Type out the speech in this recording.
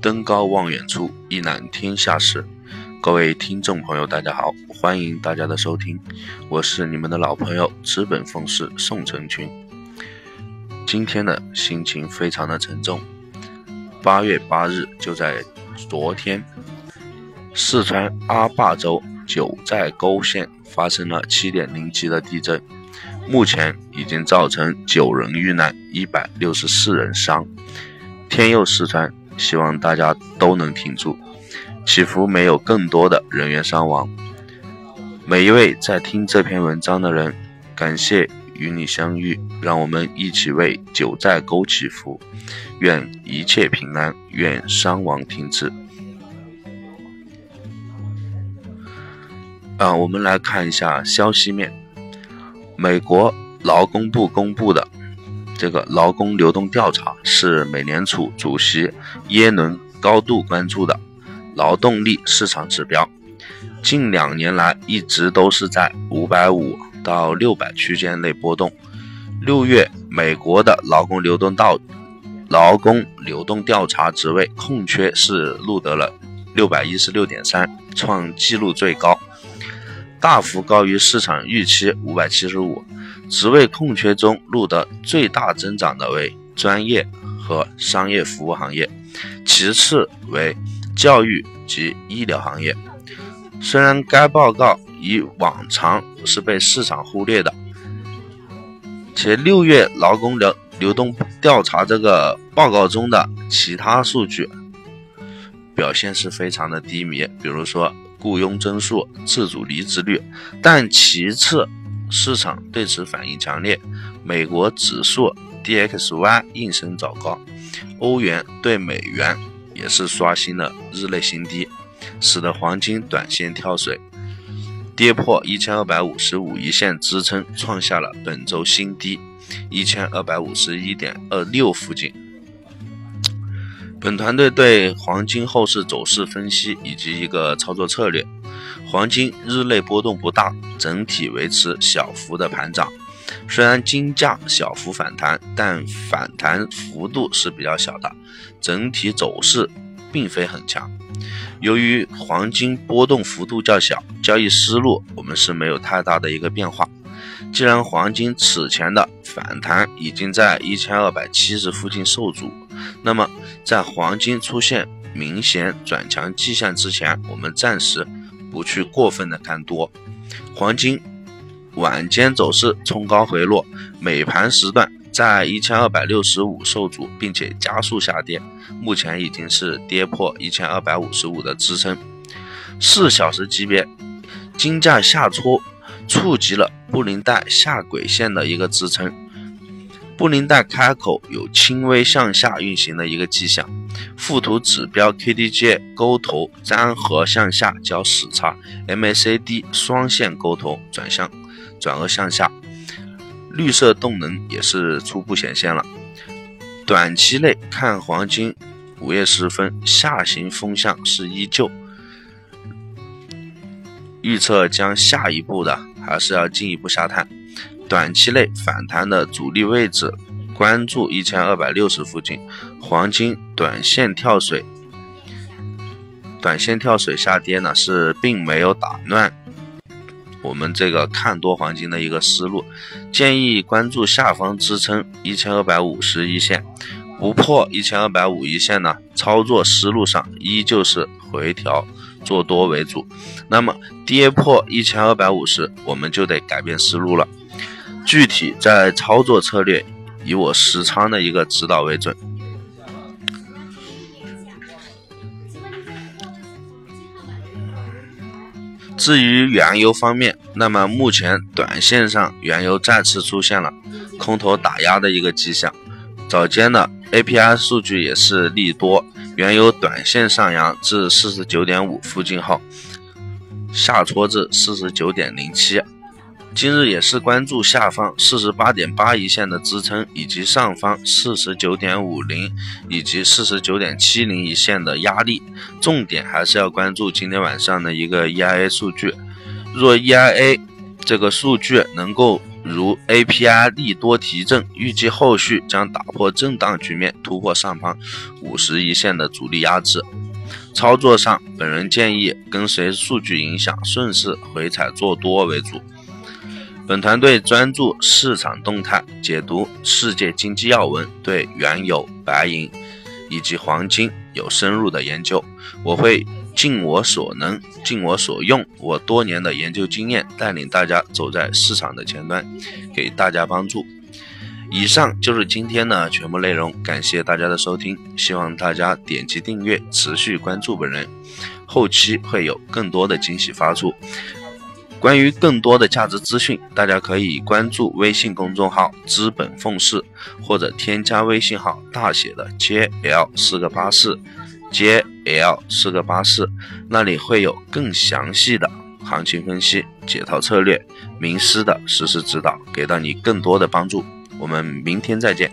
登高望远处，一览天下事。各位听众朋友，大家好，欢迎大家的收听，我是你们的老朋友资本奉仕宋成群。今天的心情非常的沉重。八月八日，就在昨天，四川阿坝州九寨沟县发生了七点零级的地震，目前已经造成九人遇难，一百六十四人伤。天佑四川。希望大家都能挺住，祈福没有更多的人员伤亡。每一位在听这篇文章的人，感谢与你相遇，让我们一起为九寨沟祈福，愿一切平安，愿伤亡停止。啊，我们来看一下消息面，美国劳工部公布的。这个劳工流动调查是美联储主席耶伦高度关注的劳动力市场指标，近两年来一直都是在五百五到六百区间内波动。六月，美国的劳工流动到劳工流动调查职位空缺是录得了六百一十六点三，创纪录最高，大幅高于市场预期五百七十五。职位空缺中录得最大增长的为专业和商业服务行业，其次为教育及医疗行业。虽然该报告以往常是被市场忽略的，且六月劳工流流动调查这个报告中的其他数据表现是非常的低迷，比如说雇佣增速、自主离职率，但其次。市场对此反应强烈，美国指数 DXY 应声走高，欧元对美元也是刷新了日内新低，使得黄金短线跳水，跌破一千二百五十五一线支撑，创下了本周新低一千二百五十一点二六附近。本团队对黄金后市走势分析以及一个操作策略。黄金日内波动不大，整体维持小幅的盘涨。虽然金价小幅反弹，但反弹幅度是比较小的，整体走势并非很强。由于黄金波动幅度较小，交易思路我们是没有太大的一个变化。既然黄金此前的反弹已经在一千二百七十附近受阻，那么在黄金出现明显转强迹象之前，我们暂时。不去过分的看多，黄金晚间走势冲高回落，美盘时段在一千二百六十五受阻，并且加速下跌，目前已经是跌破一千二百五十五的支撑。四小时级别，金价下挫触及了布林带下轨线的一个支撑。布林带开口有轻微向下运行的一个迹象，附图指标 KDJ 勾头粘合向下交死叉，MACD 双线勾头转向转而向下，绿色动能也是初步显现了。短期内看黄金，午夜时分下行风向是依旧，预测将下一步的还是要进一步下探。短期内反弹的阻力位置，关注一千二百六十附近。黄金短线跳水，短线跳水下跌呢，是并没有打乱我们这个看多黄金的一个思路。建议关注下方支撑一千二百五十一线，不破一千二百五一线呢，操作思路上依旧是回调做多为主。那么跌破一千二百五十，我们就得改变思路了。具体在操作策略，以我实仓的一个指导为准。至于原油方面，那么目前短线上原油再次出现了空头打压的一个迹象。早间呢 API 数据也是利多，原油短线上扬至四十九点五附近后，下挫至四十九点零七。今日也是关注下方四十八点八一线的支撑，以及上方四十九点五零以及四十九点七零一线的压力，重点还是要关注今天晚上的一个 EIA 数据。若 EIA 这个数据能够如 API 利多提振，预计后续将打破震荡局面，突破上方五十一线的阻力压制。操作上，本人建议跟随数据影响，顺势回踩做多为主。本团队专注市场动态，解读世界经济要闻，对原油、白银以及黄金有深入的研究。我会。尽我所能，尽我所用，我多年的研究经验，带领大家走在市场的前端，给大家帮助。以上就是今天的全部内容，感谢大家的收听，希望大家点击订阅，持续关注本人，后期会有更多的惊喜发出。关于更多的价值资讯，大家可以关注微信公众号“资本奉仕”，或者添加微信号大写的 JL 四个八四。JL 四个八四，那里会有更详细的行情分析、解套策略、名师的实时指导，给到你更多的帮助。我们明天再见。